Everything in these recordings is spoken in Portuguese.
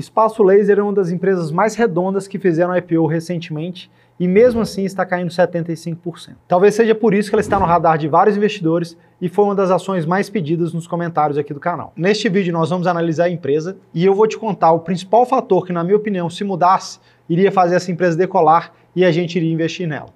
Espaço Laser é uma das empresas mais redondas que fizeram IPO recentemente e mesmo assim está caindo 75%. Talvez seja por isso que ela está no radar de vários investidores e foi uma das ações mais pedidas nos comentários aqui do canal. Neste vídeo nós vamos analisar a empresa e eu vou te contar o principal fator que, na minha opinião, se mudasse, iria fazer essa empresa decolar e a gente iria investir nela.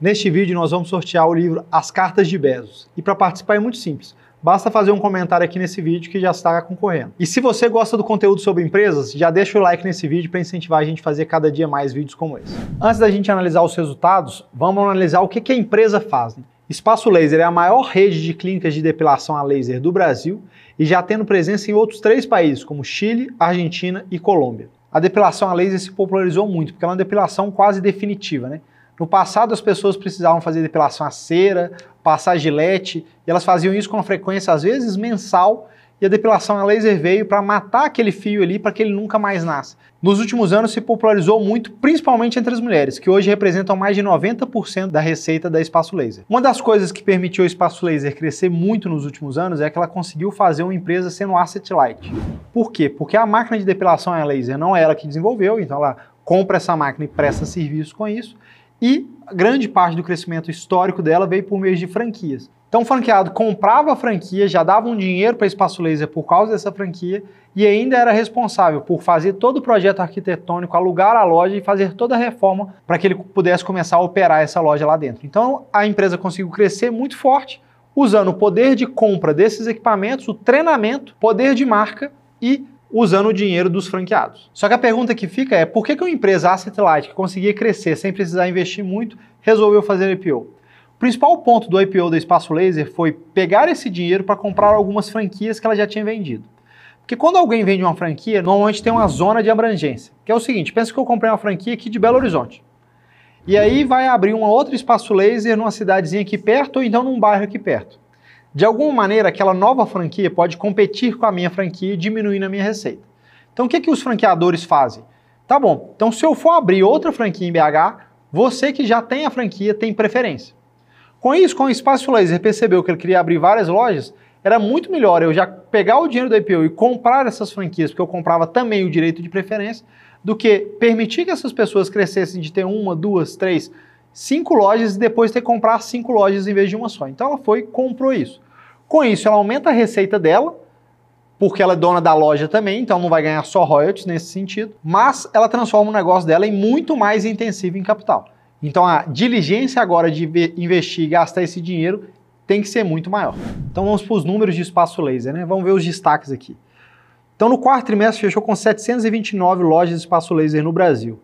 Neste vídeo nós vamos sortear o livro As Cartas de Bezos. E para participar é muito simples. Basta fazer um comentário aqui nesse vídeo que já está concorrendo. E se você gosta do conteúdo sobre empresas, já deixa o like nesse vídeo para incentivar a gente a fazer cada dia mais vídeos como esse. Antes da gente analisar os resultados, vamos analisar o que a empresa faz. Né? Espaço Laser é a maior rede de clínicas de depilação a laser do Brasil e já tendo presença em outros três países, como Chile, Argentina e Colômbia. A depilação a laser se popularizou muito, porque é uma depilação quase definitiva, né? No passado, as pessoas precisavam fazer depilação a cera, passar gilete, e elas faziam isso com frequência, às vezes, mensal, e a depilação a laser veio para matar aquele fio ali para que ele nunca mais nasça. Nos últimos anos se popularizou muito, principalmente entre as mulheres, que hoje representam mais de 90% da receita da Espaço Laser. Uma das coisas que permitiu o Espaço Laser crescer muito nos últimos anos é que ela conseguiu fazer uma empresa sendo asset light. Por quê? Porque a máquina de depilação a laser não é ela que desenvolveu, então ela compra essa máquina e presta serviço com isso. E grande parte do crescimento histórico dela veio por meio de franquias. Então o franqueado comprava a franquia, já dava um dinheiro para Espaço Laser por causa dessa franquia e ainda era responsável por fazer todo o projeto arquitetônico, alugar a loja e fazer toda a reforma para que ele pudesse começar a operar essa loja lá dentro. Então a empresa conseguiu crescer muito forte, usando o poder de compra desses equipamentos, o treinamento, poder de marca e usando o dinheiro dos franqueados. Só que a pergunta que fica é por que, que uma empresa asset light que conseguia crescer sem precisar investir muito resolveu fazer IPO? O principal ponto do IPO da Espaço Laser foi pegar esse dinheiro para comprar algumas franquias que ela já tinha vendido. Porque quando alguém vende uma franquia, normalmente tem uma zona de abrangência, que é o seguinte, pensa que eu comprei uma franquia aqui de Belo Horizonte. E aí vai abrir um outro espaço laser numa cidadezinha aqui perto ou então num bairro aqui perto. De alguma maneira, aquela nova franquia pode competir com a minha franquia, diminuindo a minha receita. Então, o que, que os franqueadores fazem? Tá bom, então se eu for abrir outra franquia em BH, você que já tem a franquia tem preferência. Com isso, com o Espaço Laser percebeu que ele queria abrir várias lojas, era muito melhor eu já pegar o dinheiro do IPO e comprar essas franquias, porque eu comprava também o direito de preferência, do que permitir que essas pessoas crescessem de ter uma, duas, três, cinco lojas e depois ter que comprar cinco lojas em vez de uma só. Então ela foi comprou isso. Com isso, ela aumenta a receita dela, porque ela é dona da loja também, então não vai ganhar só royalties nesse sentido, mas ela transforma o negócio dela em muito mais intensivo em capital. Então a diligência agora de investir e gastar esse dinheiro tem que ser muito maior. Então vamos para os números de espaço laser, né? Vamos ver os destaques aqui. Então no quarto trimestre fechou com 729 lojas de espaço laser no Brasil.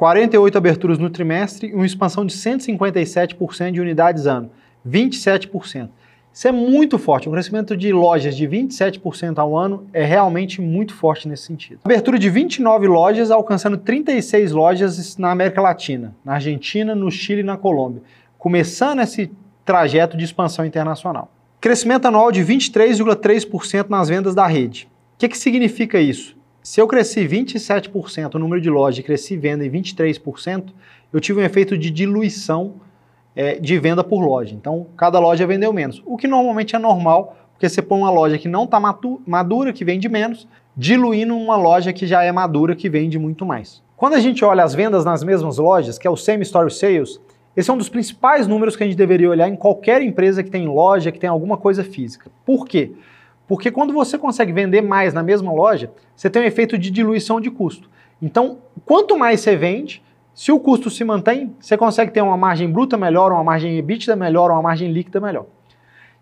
48 aberturas no trimestre e uma expansão de 157% de unidades ano, 27%. Isso é muito forte. Um crescimento de lojas de 27% ao ano é realmente muito forte nesse sentido. Abertura de 29 lojas, alcançando 36 lojas na América Latina, na Argentina, no Chile e na Colômbia, começando esse trajeto de expansão internacional. Crescimento anual de 23,3% nas vendas da rede. O que, que significa isso? Se eu cresci 27% o número de lojas e cresci venda em 23%, eu tive um efeito de diluição é, de venda por loja. Então, cada loja vendeu menos. O que normalmente é normal, porque você põe uma loja que não está madura, que vende menos, diluindo uma loja que já é madura, que vende muito mais. Quando a gente olha as vendas nas mesmas lojas, que é o Same Store Sales, esse é um dos principais números que a gente deveria olhar em qualquer empresa que tem loja, que tem alguma coisa física. Por quê? Porque quando você consegue vender mais na mesma loja, você tem um efeito de diluição de custo. Então, quanto mais você vende, se o custo se mantém, você consegue ter uma margem bruta melhor, uma margem EBITDA melhor, uma margem líquida melhor.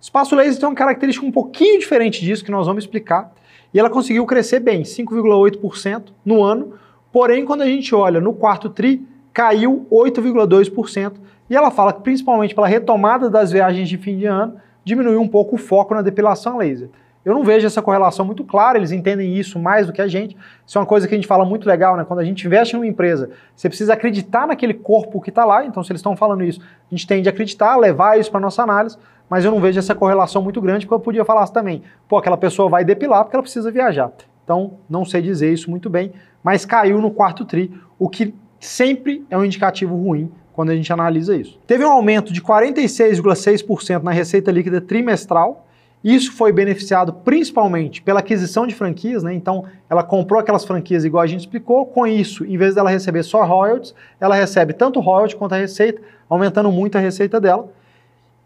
Espaço Laser tem uma característica um pouquinho diferente disso que nós vamos explicar. E ela conseguiu crescer bem, 5,8% no ano. Porém, quando a gente olha no quarto TRI, caiu 8,2%. E ela fala que, principalmente pela retomada das viagens de fim de ano, diminuiu um pouco o foco na depilação laser. Eu não vejo essa correlação muito clara, eles entendem isso mais do que a gente. Isso é uma coisa que a gente fala muito legal, né? Quando a gente investe numa empresa, você precisa acreditar naquele corpo que está lá, então se eles estão falando isso, a gente tende a acreditar, levar isso para nossa análise, mas eu não vejo essa correlação muito grande, porque eu podia falar também, pô, aquela pessoa vai depilar porque ela precisa viajar. Então, não sei dizer isso muito bem, mas caiu no quarto tri, o que sempre é um indicativo ruim quando a gente analisa isso. Teve um aumento de 46,6% na receita líquida trimestral, Isso foi beneficiado principalmente pela aquisição de franquias, né? Então, ela comprou aquelas franquias igual a gente explicou. Com isso, em vez dela receber só royalties, ela recebe tanto royalties quanto a receita, aumentando muito a receita dela.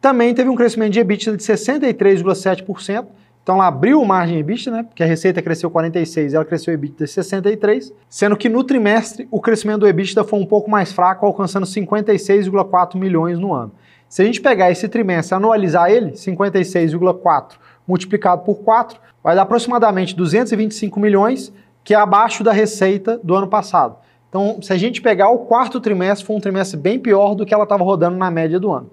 Também teve um crescimento de EBITDA de 63,7%. Então ela abriu margem EBITDA, né? Porque a receita cresceu 46 e ela cresceu EBITDA 63, sendo que no trimestre o crescimento do EBITDA foi um pouco mais fraco, alcançando 56,4 milhões no ano. Se a gente pegar esse trimestre anualizar ele, 56,4 multiplicado por 4, vai dar aproximadamente 225 milhões, que é abaixo da receita do ano passado. Então, se a gente pegar o quarto trimestre, foi um trimestre bem pior do que ela estava rodando na média do ano.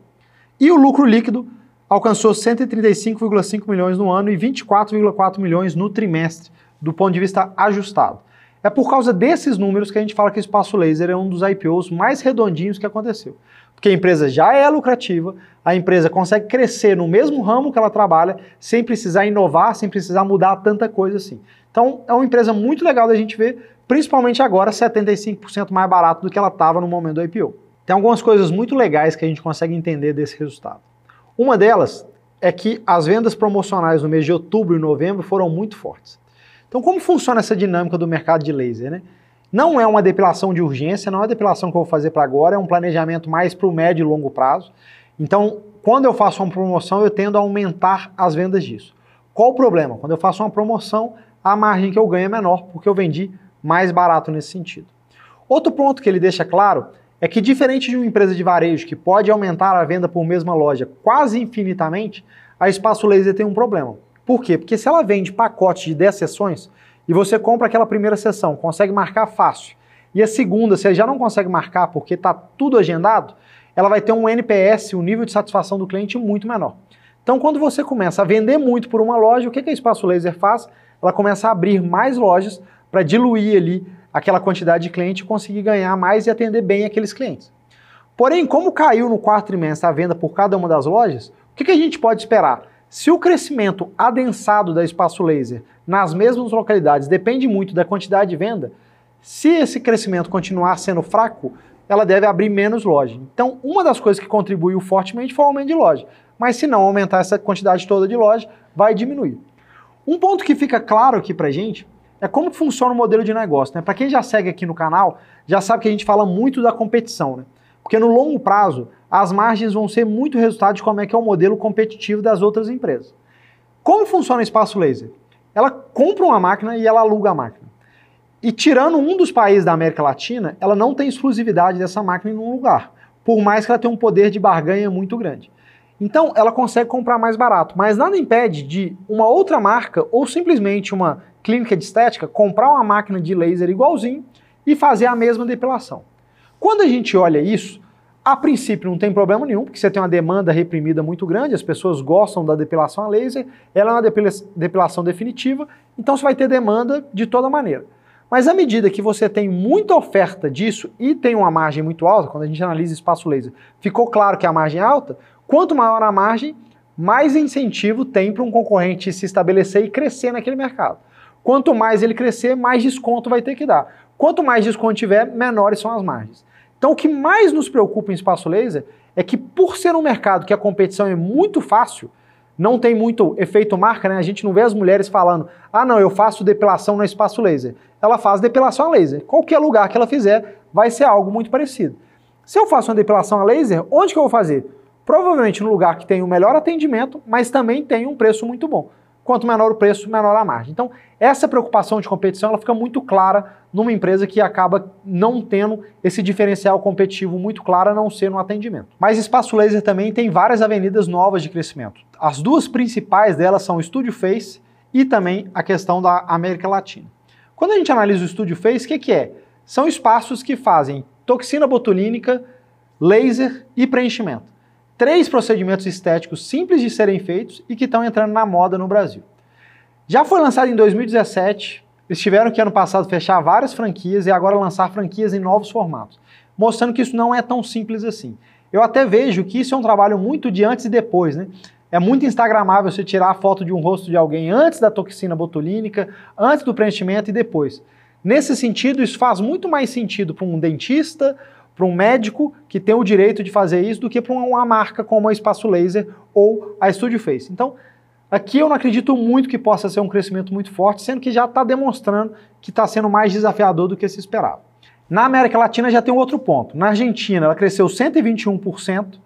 E o lucro líquido alcançou 135,5 milhões no ano e 24,4 milhões no trimestre, do ponto de vista ajustado. É por causa desses números que a gente fala que o Espaço Laser é um dos IPOs mais redondinhos que aconteceu. Porque a empresa já é lucrativa, a empresa consegue crescer no mesmo ramo que ela trabalha, sem precisar inovar, sem precisar mudar tanta coisa assim. Então, é uma empresa muito legal da gente ver, principalmente agora, 75% mais barato do que ela estava no momento do IPO. Tem algumas coisas muito legais que a gente consegue entender desse resultado. Uma delas é que as vendas promocionais no mês de outubro e novembro foram muito fortes. Então, como funciona essa dinâmica do mercado de laser? Né? Não é uma depilação de urgência, não é uma depilação que eu vou fazer para agora, é um planejamento mais para o médio e longo prazo. Então, quando eu faço uma promoção, eu tendo a aumentar as vendas disso. Qual o problema? Quando eu faço uma promoção, a margem que eu ganho é menor, porque eu vendi mais barato nesse sentido. Outro ponto que ele deixa claro é que, diferente de uma empresa de varejo que pode aumentar a venda por mesma loja quase infinitamente, a Espaço Laser tem um problema. Por quê? Porque se ela vende pacote de 10 sessões e você compra aquela primeira sessão, consegue marcar fácil, e a segunda você já não consegue marcar porque está tudo agendado, ela vai ter um NPS, um nível de satisfação do cliente muito menor. Então, quando você começa a vender muito por uma loja, o que, que a Espaço Laser faz? Ela começa a abrir mais lojas para diluir ali aquela quantidade de cliente e conseguir ganhar mais e atender bem aqueles clientes. Porém, como caiu no quarto trimestre a venda por cada uma das lojas, o que, que a gente pode esperar? Se o crescimento adensado da Espaço Laser nas mesmas localidades depende muito da quantidade de venda, se esse crescimento continuar sendo fraco, ela deve abrir menos lojas. Então, uma das coisas que contribuiu fortemente foi o aumento de loja. Mas se não aumentar essa quantidade toda de loja, vai diminuir. Um ponto que fica claro aqui pra gente é como funciona o modelo de negócio. Né? Para quem já segue aqui no canal, já sabe que a gente fala muito da competição. Né? Porque no longo prazo, as margens vão ser muito resultado de como é que é o modelo competitivo das outras empresas. Como funciona o espaço laser? Ela compra uma máquina e ela aluga a máquina. E tirando um dos países da América Latina, ela não tem exclusividade dessa máquina em um lugar, por mais que ela tenha um poder de barganha muito grande. Então, ela consegue comprar mais barato, mas nada impede de uma outra marca ou simplesmente uma clínica de estética comprar uma máquina de laser igualzinho e fazer a mesma depilação. Quando a gente olha isso, a princípio não tem problema nenhum, porque você tem uma demanda reprimida muito grande, as pessoas gostam da depilação a laser, ela é uma depilação definitiva, então você vai ter demanda de toda maneira. Mas à medida que você tem muita oferta disso e tem uma margem muito alta, quando a gente analisa espaço laser, ficou claro que a margem é alta, quanto maior a margem, mais incentivo tem para um concorrente se estabelecer e crescer naquele mercado. Quanto mais ele crescer, mais desconto vai ter que dar. Quanto mais desconto tiver, menores são as margens. Então, o que mais nos preocupa em espaço laser é que, por ser um mercado que a competição é muito fácil, não tem muito efeito marca, né? A gente não vê as mulheres falando, ah, não, eu faço depilação no espaço laser. Ela faz depilação a laser. Qualquer lugar que ela fizer, vai ser algo muito parecido. Se eu faço uma depilação a laser, onde que eu vou fazer? Provavelmente no lugar que tem o melhor atendimento, mas também tem um preço muito bom quanto menor o preço, menor a margem. Então, essa preocupação de competição ela fica muito clara numa empresa que acaba não tendo esse diferencial competitivo muito claro, a não ser no atendimento. Mas Espaço Laser também tem várias avenidas novas de crescimento. As duas principais delas são o Studio Face e também a questão da América Latina. Quando a gente analisa o Studio Face, o que, que é? São espaços que fazem toxina botulínica, laser e preenchimento três procedimentos estéticos simples de serem feitos e que estão entrando na moda no Brasil. Já foi lançado em 2017, eles tiveram que ano passado fechar várias franquias e agora lançar franquias em novos formatos, mostrando que isso não é tão simples assim. Eu até vejo que isso é um trabalho muito de antes e depois, né? É muito instagramável você tirar a foto de um rosto de alguém antes da toxina botulínica, antes do preenchimento e depois. Nesse sentido, isso faz muito mais sentido para um dentista para um médico que tem o direito de fazer isso do que para uma marca como a Espaço Laser ou a Studio Face. Então, Aqui eu não acredito muito que possa ser um crescimento muito forte, sendo que já está demonstrando que está sendo mais desafiador do que se esperava. Na América Latina já tem um outro ponto. Na Argentina ela cresceu 121%,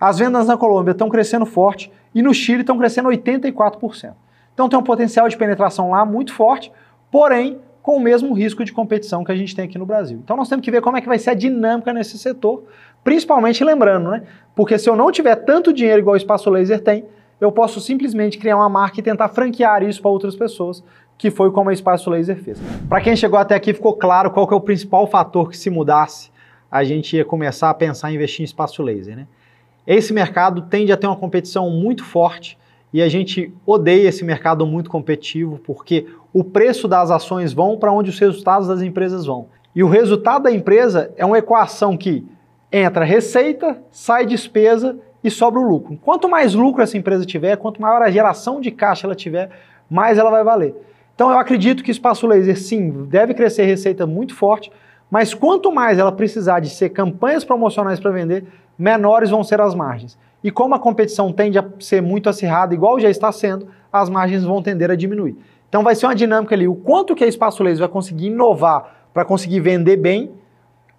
as vendas na Colômbia estão crescendo forte e no Chile estão crescendo 84%. Então tem um potencial de penetração lá muito forte, porém com o mesmo risco de competição que a gente tem aqui no Brasil. Então nós temos que ver como é que vai ser a dinâmica nesse setor, principalmente lembrando, né? Porque se eu não tiver tanto dinheiro igual o Espaço Laser tem, eu posso simplesmente criar uma marca e tentar franquear isso para outras pessoas, que foi como a Espaço Laser fez. Para quem chegou até aqui, ficou claro qual é o principal fator que se mudasse, a gente ia começar a pensar em investir em Espaço Laser, né? Esse mercado tende a ter uma competição muito forte e a gente odeia esse mercado muito competitivo porque o preço das ações vão para onde os resultados das empresas vão. E o resultado da empresa é uma equação que entra receita, sai despesa e sobra o lucro. Quanto mais lucro essa empresa tiver, quanto maior a geração de caixa ela tiver, mais ela vai valer. Então eu acredito que espaço laser sim deve crescer receita muito forte, mas quanto mais ela precisar de ser campanhas promocionais para vender, menores vão ser as margens. E como a competição tende a ser muito acirrada, igual já está sendo, as margens vão tender a diminuir. Então vai ser uma dinâmica ali, o quanto que a Espaço Laser vai conseguir inovar para conseguir vender bem,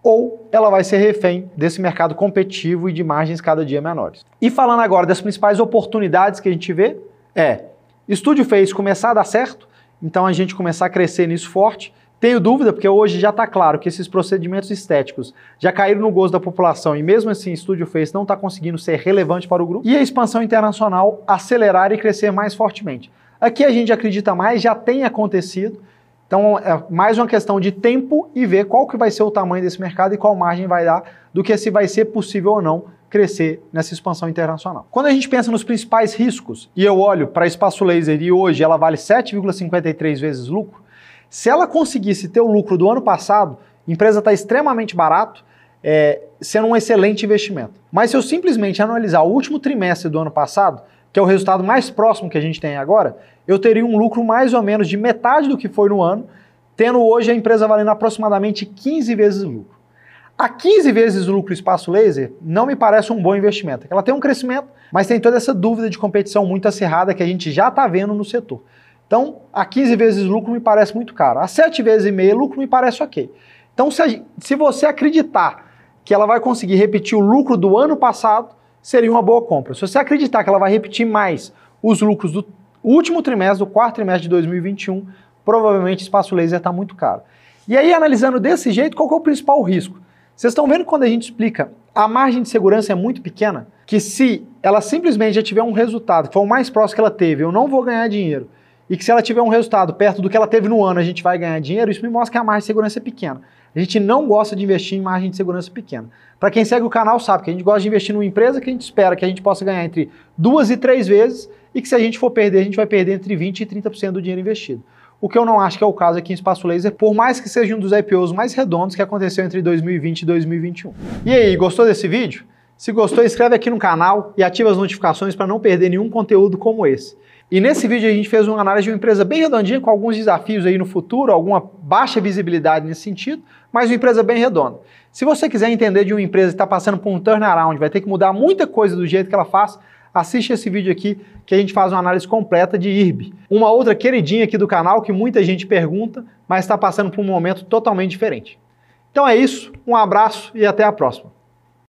ou ela vai ser refém desse mercado competitivo e de margens cada dia menores. E falando agora das principais oportunidades que a gente vê, é Estúdio fez começar a dar certo, então a gente começar a crescer nisso forte, tenho dúvida, porque hoje já está claro que esses procedimentos estéticos já caíram no gosto da população e mesmo assim Studio Face não está conseguindo ser relevante para o grupo. E a expansão internacional acelerar e crescer mais fortemente. Aqui a gente acredita mais, já tem acontecido, então é mais uma questão de tempo e ver qual que vai ser o tamanho desse mercado e qual margem vai dar do que se vai ser possível ou não crescer nessa expansão internacional. Quando a gente pensa nos principais riscos, e eu olho para espaço laser e hoje ela vale 7,53 vezes lucro, se ela conseguisse ter o lucro do ano passado, a empresa está extremamente barato, é, sendo um excelente investimento. Mas se eu simplesmente analisar o último trimestre do ano passado, que é o resultado mais próximo que a gente tem agora, eu teria um lucro mais ou menos de metade do que foi no ano, tendo hoje a empresa valendo aproximadamente 15 vezes o lucro. A 15 vezes o lucro espaço laser não me parece um bom investimento. Ela tem um crescimento, mas tem toda essa dúvida de competição muito acirrada que a gente já está vendo no setor. Então, a 15 vezes lucro me parece muito caro. A 7 vezes e meio lucro me parece ok. Então, se, a, se você acreditar que ela vai conseguir repetir o lucro do ano passado, seria uma boa compra. Se você acreditar que ela vai repetir mais os lucros do último trimestre, do quarto trimestre de 2021, provavelmente espaço laser está muito caro. E aí, analisando desse jeito, qual é o principal risco? Vocês estão vendo quando a gente explica, a margem de segurança é muito pequena, que se ela simplesmente já tiver um resultado que for o mais próximo que ela teve, eu não vou ganhar dinheiro, e que se ela tiver um resultado perto do que ela teve no ano, a gente vai ganhar dinheiro, isso me mostra que a margem de segurança é pequena. A gente não gosta de investir em margem de segurança pequena. Para quem segue o canal sabe que a gente gosta de investir numa empresa que a gente espera que a gente possa ganhar entre duas e três vezes e que se a gente for perder, a gente vai perder entre 20% e 30% do dinheiro investido. O que eu não acho que é o caso aqui em Espaço Laser, por mais que seja um dos IPOs mais redondos que aconteceu entre 2020 e 2021. E aí, gostou desse vídeo? Se gostou, inscreve aqui no canal e ativa as notificações para não perder nenhum conteúdo como esse. E nesse vídeo a gente fez uma análise de uma empresa bem redondinha, com alguns desafios aí no futuro, alguma baixa visibilidade nesse sentido, mas uma empresa bem redonda. Se você quiser entender de uma empresa que está passando por um turnaround, vai ter que mudar muita coisa do jeito que ela faz, assiste esse vídeo aqui que a gente faz uma análise completa de IRB. Uma outra queridinha aqui do canal que muita gente pergunta, mas está passando por um momento totalmente diferente. Então é isso, um abraço e até a próxima.